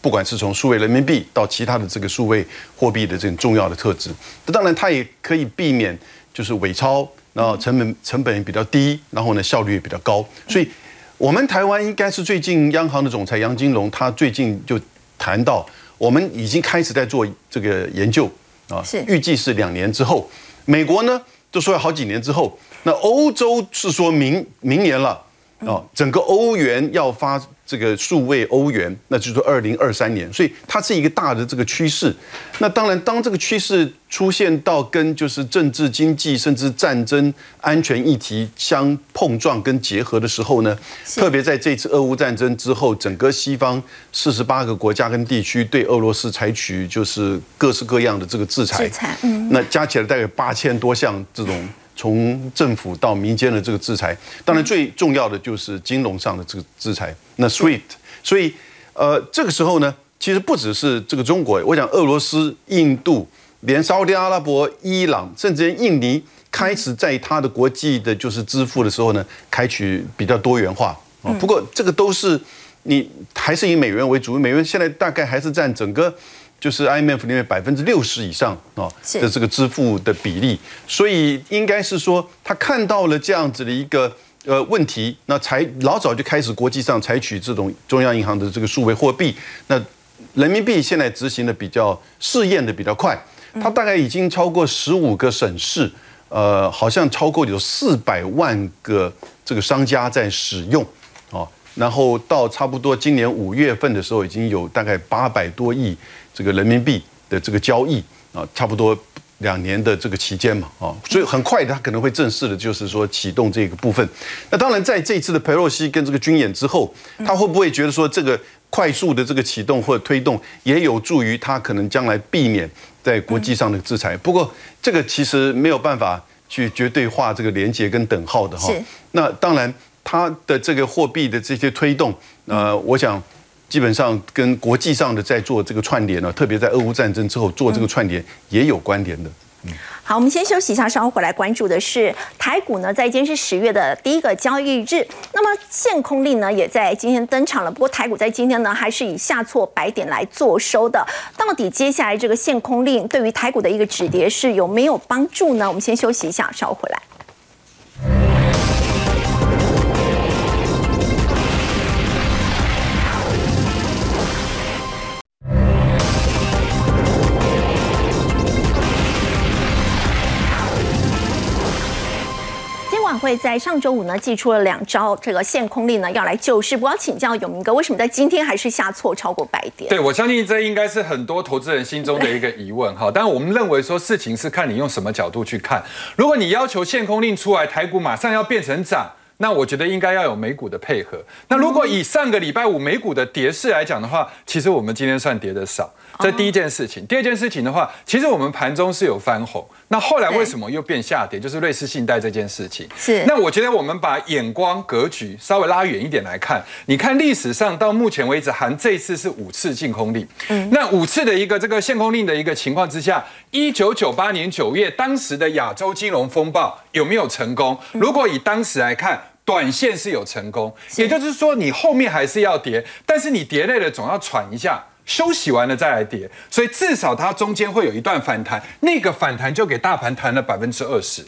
不管是从数位人民币到其他的这个数位货币的这种重要的特质。那当然，它也可以避免就是伪钞。然后成本成本也比较低，然后呢效率也比较高，所以我们台湾应该是最近央行的总裁杨金龙，他最近就谈到，我们已经开始在做这个研究啊，是预计是两年之后，美国呢都说要好几年之后，那欧洲是说明明年了啊，整个欧元要发。这个数位欧元，那就是说二零二三年，所以它是一个大的这个趋势。那当然，当这个趋势出现到跟就是政治、经济甚至战争、安全议题相碰撞跟结合的时候呢，特别在这次俄乌战争之后，整个西方四十八个国家跟地区对俄罗斯采取就是各式各样的这个制裁，制裁，嗯，那加起来大概八千多项这种。从政府到民间的这个制裁，当然最重要的就是金融上的这个制裁。那 SWIFT，所以呃，这个时候呢，其实不只是这个中国，我想俄罗斯、印度、连沙特阿拉伯、伊朗，甚至印尼，开始在它的国际的就是支付的时候呢，采取比较多元化啊。不过这个都是你还是以美元为主，美元现在大概还是占整个。就是 IMF 里面百分之六十以上啊的这个支付的比例，所以应该是说他看到了这样子的一个呃问题，那才老早就开始国际上采取这种中央银行的这个数位货币。那人民币现在执行的比较试验的比较快，它大概已经超过十五个省市，呃，好像超过有四百万个这个商家在使用，哦，然后到差不多今年五月份的时候，已经有大概八百多亿这个人民币的这个交易啊，差不多两年的这个期间嘛，啊，所以很快他可能会正式的，就是说启动这个部分。那当然，在这一次的佩洛西跟这个军演之后，他会不会觉得说这个快速的这个启动或者推动，也有助于他可能将来避免在国际上的制裁？不过这个其实没有办法去绝对化这个连接跟等号的哈。那当然，他的这个货币的这些推动，呃，我想。基本上跟国际上的在做这个串联呢，特别在俄乌战争之后做这个串联也有关联的。好，我们先休息一下，稍后回来关注的是台股呢，在今天是十月的第一个交易日，那么限空令呢也在今天登场了。不过台股在今天呢还是以下挫百点来做收的。到底接下来这个限空令对于台股的一个止跌是有没有帮助呢？我们先休息一下，稍后回来。会在上周五呢寄出了两招这个限空令呢，要来救市。我要请教永明哥，为什么在今天还是下挫超过百点？对，我相信这应该是很多投资人心中的一个疑问哈。但我们认为说事情是看你用什么角度去看。如果你要求限空令出来，台股马上要变成涨，那我觉得应该要有美股的配合。那如果以上个礼拜五美股的跌势来讲的话，其实我们今天算跌的少，这第一件事情。第二件事情的话，其实我们盘中是有翻红，那后来为什么又变下跌？就是瑞士信贷这件事情。是那我觉得我们把眼光格局稍微拉远一点来看，你看历史上到目前为止，含这一次是五次禁空令。嗯，那五次的一个这个限空令的一个情况之下，一九九八年九月当时的亚洲金融风暴有没有成功？如果以当时来看。短线是有成功，也就是说你后面还是要跌，但是你跌累了总要喘一下，休息完了再来跌，所以至少它中间会有一段反弹，那个反弹就给大盘弹了百分之二十。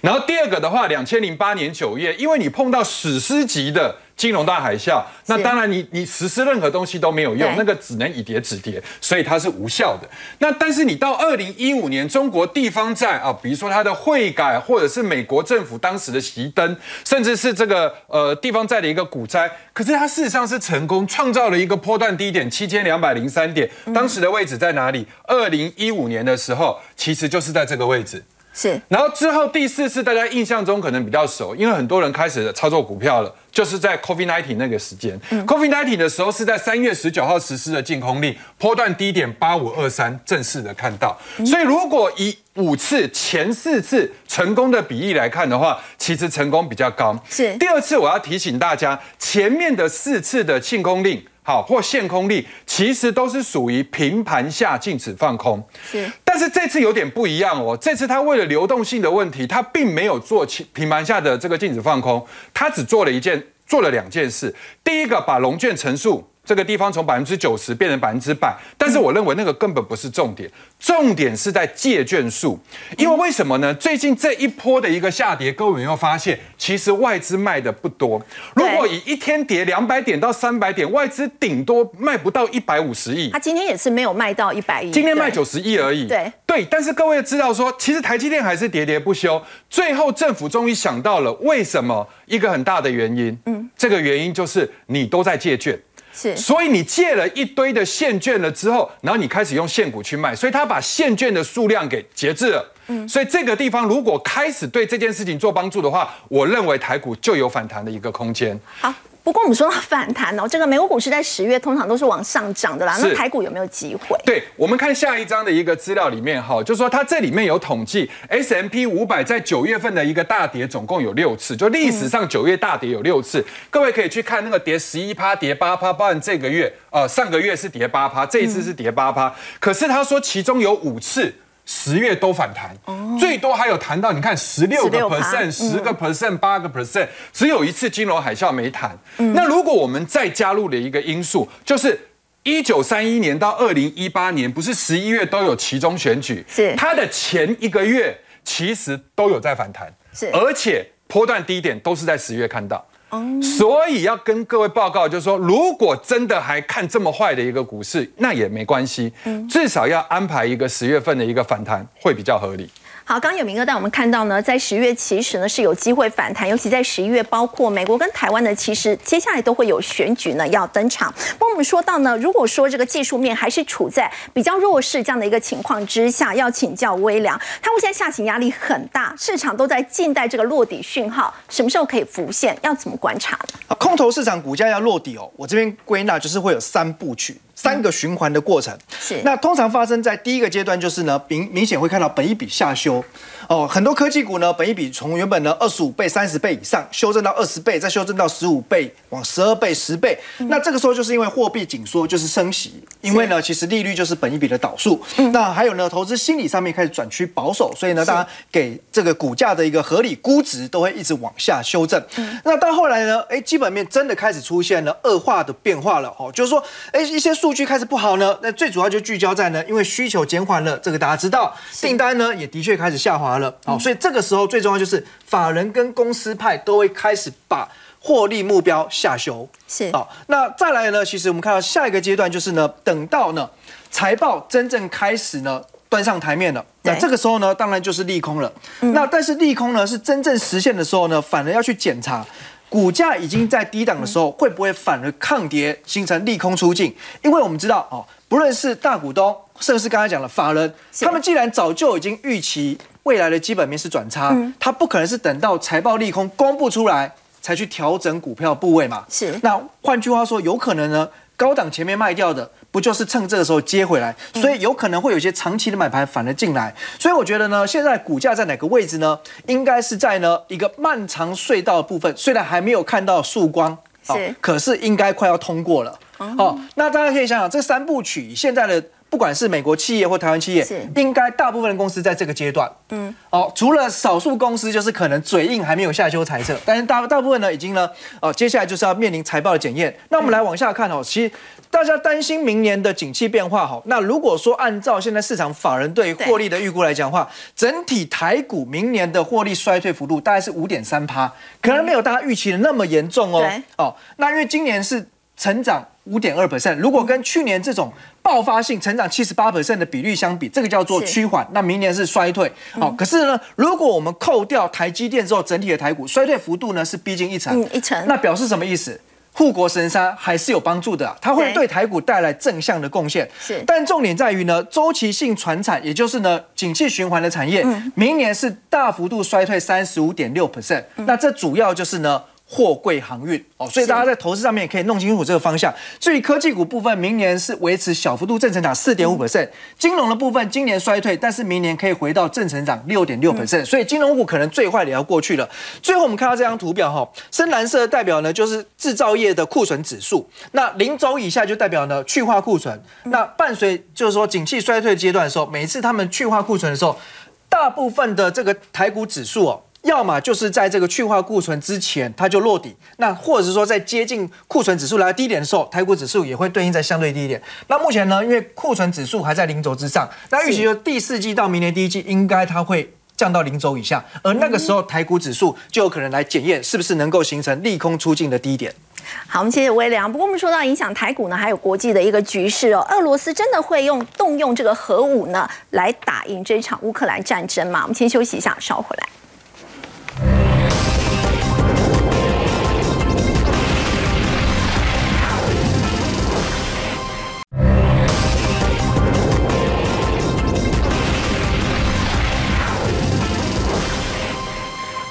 然后第二个的话，两千零八年九月，因为你碰到史诗级的金融大海啸，那当然你你实施任何东西都没有用，那个只能以跌止跌，所以它是无效的。那但是你到二零一五年，中国地方债啊，比如说它的汇改，或者是美国政府当时的熄灯，甚至是这个呃地方债的一个股灾，可是它事实上是成功创造了一个波段低点七千两百零三点，当时的位置在哪里？二零一五年的时候，其实就是在这个位置。是然后之后第四次大家印象中可能比较熟，因为很多人开始操作股票了，就是在 COVID nineteen 那个时间。COVID nineteen 的时候是在三月十九号实施的禁空令，波段低点八五二三，正式的看到。所以如果以五次前四次成功的比例来看的话，其实成功比较高。是第二次我要提醒大家，前面的四次的禁空令。好，或限空令其实都是属于平盘下禁止放空，是但是这次有点不一样哦，这次他为了流动性的问题，他并没有做平盘下的这个禁止放空，他只做了一件，做了两件事。第一个，把龙卷乘数这个地方从百分之九十变成百分之百，但是我认为那个根本不是重点，重点是在借券数。因为为什么呢？最近这一波的一个下跌，各位有没有发现，其实外资卖的不多。如果以一天跌两百点到三百点，外资顶多卖不到一百五十亿他。今天也是没有卖到一百亿，今天卖九十亿而已。对对，但是各位知道说，其实台积电还是喋喋不休。最后政府终于想到了为什么一个很大的原因，嗯，这个原因就是你都在借券。是所以你借了一堆的现券了之后，然后你开始用现股去卖，所以他把现券的数量给节制了。嗯，所以这个地方如果开始对这件事情做帮助的话，我认为台股就有反弹的一个空间。好。不过我们说到反弹哦，这个美国股市在十月通常都是往上涨的啦，那是台股有没有机会？对，我们看下一章的一个资料里面哈，就是说它这里面有统计 S M P 五百在九月份的一个大跌，总共有六次，就历史上九月大跌有六次。各位可以去看那个跌十一趴、跌八趴，包含这个月呃上个月是跌八趴，这一次是跌八趴。可是他说其中有五次。十月都反弹，最多还有谈到你看十六个 percent、十个 percent、八个 percent，只有一次金融海啸没谈。那如果我们再加入了一个因素，就是一九三一年到二零一八年，不是十一月都有其中选举，是。它的前一个月其实都有在反弹，是。而且波段低点都是在十月看到。所以要跟各位报告，就是说，如果真的还看这么坏的一个股市，那也没关系，至少要安排一个十月份的一个反弹，会比较合理。好，刚刚有明哥带我们看到呢，在十月其实呢是有机会反弹，尤其在十一月，包括美国跟台湾呢，其实接下来都会有选举呢要登场。不过我们说到呢，如果说这个技术面还是处在比较弱势这样的一个情况之下，要请教微良，他们现在下行压力很大，市场都在静待这个落底讯号，什么时候可以浮现？要怎么观察呢？啊，空头市场股价要落底哦，我这边归纳就是会有三部曲。三个循环的过程，是。那通常发生在第一个阶段，就是呢明明显会看到本一笔下修，哦，很多科技股呢本一比从原本的二十五倍、三十倍以上修正到二十倍，再修正到十五倍，往十二倍、十倍。那这个时候就是因为货币紧缩，就是升息，因为呢其实利率就是本一比的导数。那还有呢投资心理上面开始转趋保守，所以呢大家给这个股价的一个合理估值都会一直往下修正。那到后来呢，哎，基本面真的开始出现了恶化的变化了哦，就是说，哎一些数。数据开始不好呢，那最主要就聚焦在呢，因为需求减缓了，这个大家知道，订单呢也的确开始下滑了，好，所以这个时候最重要就是法人跟公司派都会开始把获利目标下修，是。好，那再来呢，其实我们看到下一个阶段就是呢，等到呢财报真正开始呢端上台面了，那这个时候呢，当然就是利空了，那但是利空呢是真正实现的时候呢，反而要去检查。股价已经在低档的时候，会不会反而抗跌，形成利空出尽？因为我们知道哦，不论是大股东，甚至是刚才讲的法人，他们既然早就已经预期未来的基本面是转差，它不可能是等到财报利空公布出来才去调整股票部位嘛？是。那换句话说，有可能呢，高档前面卖掉的。不就是趁这个时候接回来，所以有可能会有一些长期的买盘反而进来，所以我觉得呢，现在股价在哪个位置呢？应该是在呢一个漫长隧道的部分，虽然还没有看到曙光，是，可是应该快要通过了。哦，那大家可以想想，这三部曲现在的。不管是美国企业或台湾企业，应该大部分的公司在这个阶段，嗯，哦，除了少数公司就是可能嘴硬还没有下修财测，但是大大部分呢已经呢，哦，接下来就是要面临财报的检验。那我们来往下看哦，其实大家担心明年的景气变化，哈，那如果说按照现在市场法人对获利的预估来讲话，整体台股明年的获利衰退幅度大概是五点三趴，可能没有大家预期的那么严重哦，哦，那因为今年是成长。五点二 percent，如果跟去年这种爆发性成长七十八 percent 的比率相比，这个叫做趋缓。那明年是衰退。好，可是呢，如果我们扣掉台积电之后，整体的台股衰退幅度呢是逼近一成。嗯，一成。那表示什么意思？护国神山还是有帮助的，它会对台股带来正向的贡献。是。但重点在于呢，周期性传产，也就是呢，景气循环的产业，明年是大幅度衰退三十五点六 percent。那这主要就是呢。货柜航运哦，所以大家在投资上面也可以弄清楚这个方向。至于科技股部分，明年是维持小幅度正成长四点五 percent，金融的部分今年衰退，但是明年可以回到正成长六点六 percent，所以金融股可能最坏的也要过去了。最后我们看到这张图表哈，深蓝色代表呢就是制造业的库存指数，那零轴以下就代表呢去化库存。那伴随就是说景气衰退阶段的时候，每一次他们去化库存的时候，大部分的这个台股指数哦。要么就是在这个去化库存之前，它就落底；那或者是说在接近库存指数来到低点的时候，台股指数也会对应在相对低点。那目前呢，因为库存指数还在零轴之上，那预期说第四季到明年第一季应该它会降到零轴以下，而那个时候台股指数就有可能来检验是不是能够形成利空出尽的低点。好，我们谢谢微良。不过我们说到影响台股呢，还有国际的一个局势哦。俄罗斯真的会用动用这个核武呢来打赢这场乌克兰战争吗？我们先休息一下，稍回来。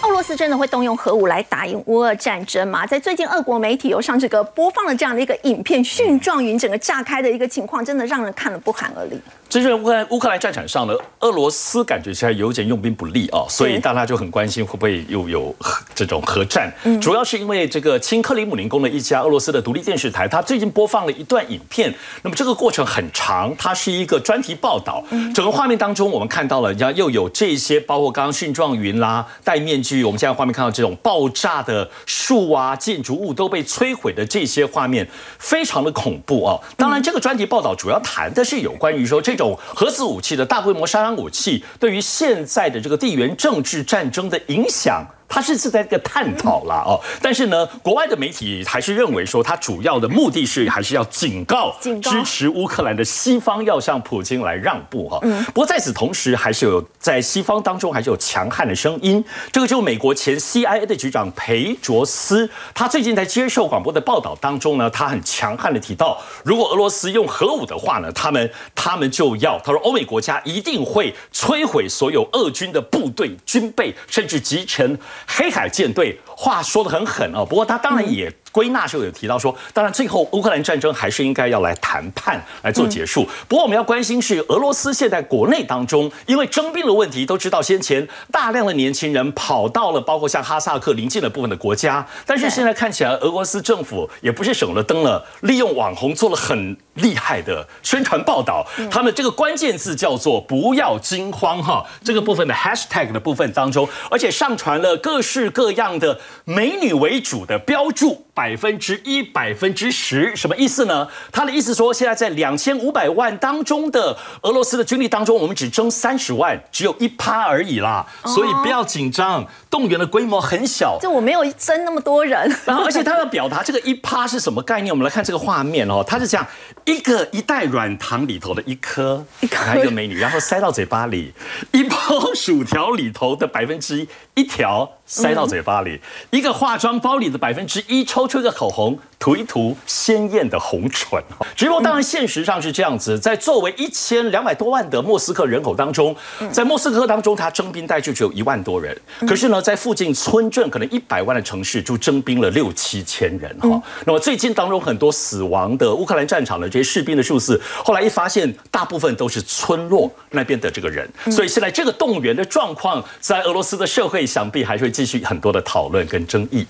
俄罗斯真的会动用核武来打赢乌俄战争吗？在最近，俄国媒体有上这个播放了这样的一个影片，蕈状云整个炸开的一个情况，真的让人看了不寒而栗。这是乌克兰乌克兰战场上呢，俄罗斯感觉起来有点用兵不利啊，所以大家就很关心会不会又有这种核战。主要是因为这个亲克里姆林宫的一家俄罗斯的独立电视台，它最近播放了一段影片。那么这个过程很长，它是一个专题报道。整个画面当中，我们看到了，人家又有这些，包括刚刚蕈状云啦、戴面具。我们现在画面看到这种爆炸的树啊、建筑物都被摧毁的这些画面，非常的恐怖啊。当然，这个专题报道主要谈的是有关于说这。种核子武器的大规模杀伤武器，对于现在的这个地缘政治战争的影响。他是是在这个探讨啦哦。但是呢，国外的媒体还是认为说，他主要的目的是还是要警告支持乌克兰的西方要向普京来让步哈。不过在此同时，还是有在西方当中还是有强悍的声音。这个就是美国前 CIA 的局长裴卓斯，他最近在接受广播的报道当中呢，他很强悍的提到，如果俄罗斯用核武的话呢，他们他们就要他说欧美国家一定会摧毁所有俄军的部队、军备，甚至集成黑海舰队。话说的很狠哦，不过他当然也。归纳时候有提到说，当然最后乌克兰战争还是应该要来谈判来做结束。不过我们要关心是俄罗斯现在国内当中，因为征兵的问题，都知道先前大量的年轻人跑到了包括像哈萨克临近的部分的国家，但是现在看起来俄罗斯政府也不是省了灯了，利用网红做了很厉害的宣传报道。他们这个关键字叫做“不要惊慌”哈，这个部分的 hashtag 的部分当中，而且上传了各式各样的美女为主的标注。百分之一、百分之十，什么意思呢？他的意思说，现在在两千五百万当中的俄罗斯的军力当中，我们只征三十万，只有一趴而已啦。所以不要紧张，动员的规模很小。就我没有征那么多人。然后，而且他要表达这个一趴是什么概念？我们来看这个画面哦，他是讲一个一袋软糖里头的一颗，一个美女，然后塞到嘴巴里；一包薯条里头的百分之一，一条。塞到嘴巴里，一个化妆包里的百分之一抽出一个口红，涂一涂鲜艳的红唇。直播当然现实上是这样子，在作为一千两百多万的莫斯科人口当中，在莫斯科当中，他征兵带就只有一万多人。可是呢，在附近村镇可能一百万的城市就征兵了六七千人哈。那么最近当中很多死亡的乌克兰战场的这些士兵的数字，后来一发现，大部分都是村落那边的这个人。所以现在这个动员的状况，在俄罗斯的社会想必还是会。继续很多的讨论跟争议。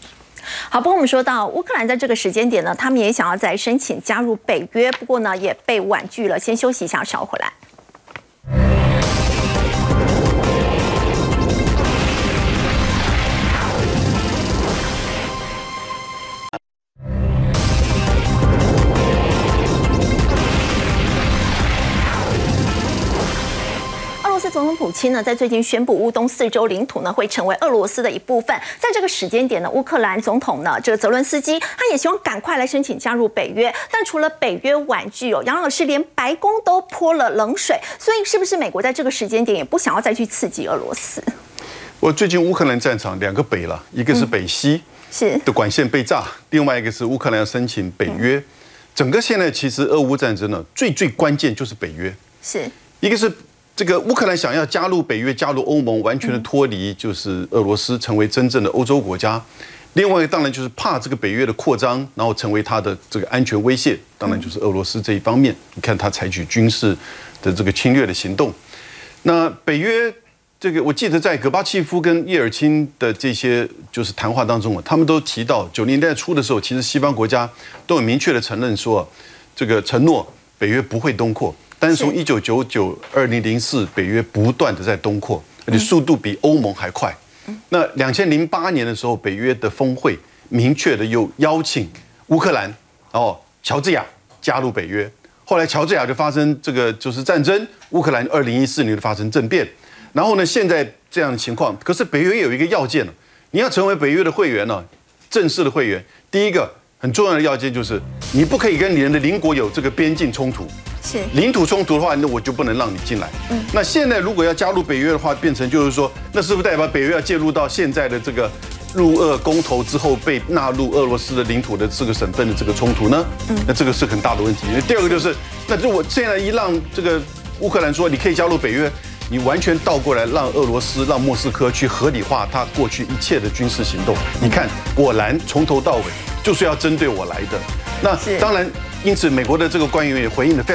好，不过我们说到乌克兰在这个时间点呢，他们也想要再申请加入北约，不过呢也被婉拒了。先休息一下，稍回来。统普京呢，在最近宣布乌东四州领土呢会成为俄罗斯的一部分。在这个时间点呢，乌克兰总统呢，这个泽伦斯基他也希望赶快来申请加入北约。但除了北约婉拒哦，杨老师连白宫都泼了冷水。所以，是不是美国在这个时间点也不想要再去刺激俄罗斯？我最近乌克兰战场两个北了，一个是北溪是的管线被炸，另外一个是乌克兰要申请北约。整个现在其实俄乌战争呢，最最关键就是北约，是一个是。这个乌克兰想要加入北约、加入欧盟，完全的脱离就是俄罗斯，成为真正的欧洲国家。另外一个当然就是怕这个北约的扩张，然后成为它的这个安全威胁。当然就是俄罗斯这一方面，你看他采取军事的这个侵略的行动。那北约这个，我记得在戈巴契夫跟叶尔钦的这些就是谈话当中啊，他们都提到九零年代初的时候，其实西方国家都有明确的承认说，这个承诺北约不会东扩。但是从一九九九二零零四，北约不断的在东扩，而且速度比欧盟还快。那两千零八年的时候，北约的峰会明确的又邀请乌克兰哦，乔治亚加入北约。后来乔治亚就发生这个就是战争，乌克兰二零一四年就发生政变。然后呢，现在这样的情况，可是北约有一个要件呢，你要成为北约的会员呢，正式的会员，第一个很重要的要件就是你不可以跟你的邻国有这个边境冲突。是领土冲突的话，那我就不能让你进来。嗯，那现在如果要加入北约的话，变成就是说，那是不是代表北约要介入到现在的这个入俄公投之后被纳入俄罗斯的领土的这个省份的这个冲突呢？嗯，那这个是很大的问题。第二个就是，那就我现在一让这个乌克兰说你可以加入北约，你完全倒过来让俄罗斯让莫斯科去合理化他过去一切的军事行动。你看，果然从头到尾就是要针对我来的。那当然，因此美国的这个官员也回应的非。